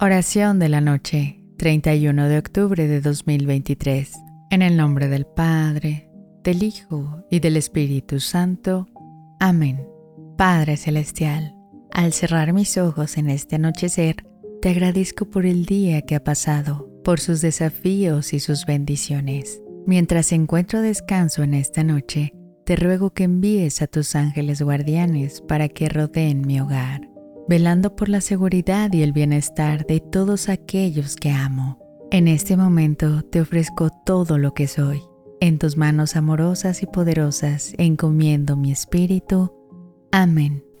Oración de la noche, 31 de octubre de 2023. En el nombre del Padre, del Hijo y del Espíritu Santo. Amén. Padre Celestial, al cerrar mis ojos en este anochecer, te agradezco por el día que ha pasado, por sus desafíos y sus bendiciones. Mientras encuentro descanso en esta noche, te ruego que envíes a tus ángeles guardianes para que rodeen mi hogar, velando por la seguridad y el bienestar de todos aquellos que amo. En este momento te ofrezco todo lo que soy. En tus manos amorosas y poderosas encomiendo mi espíritu. Amén.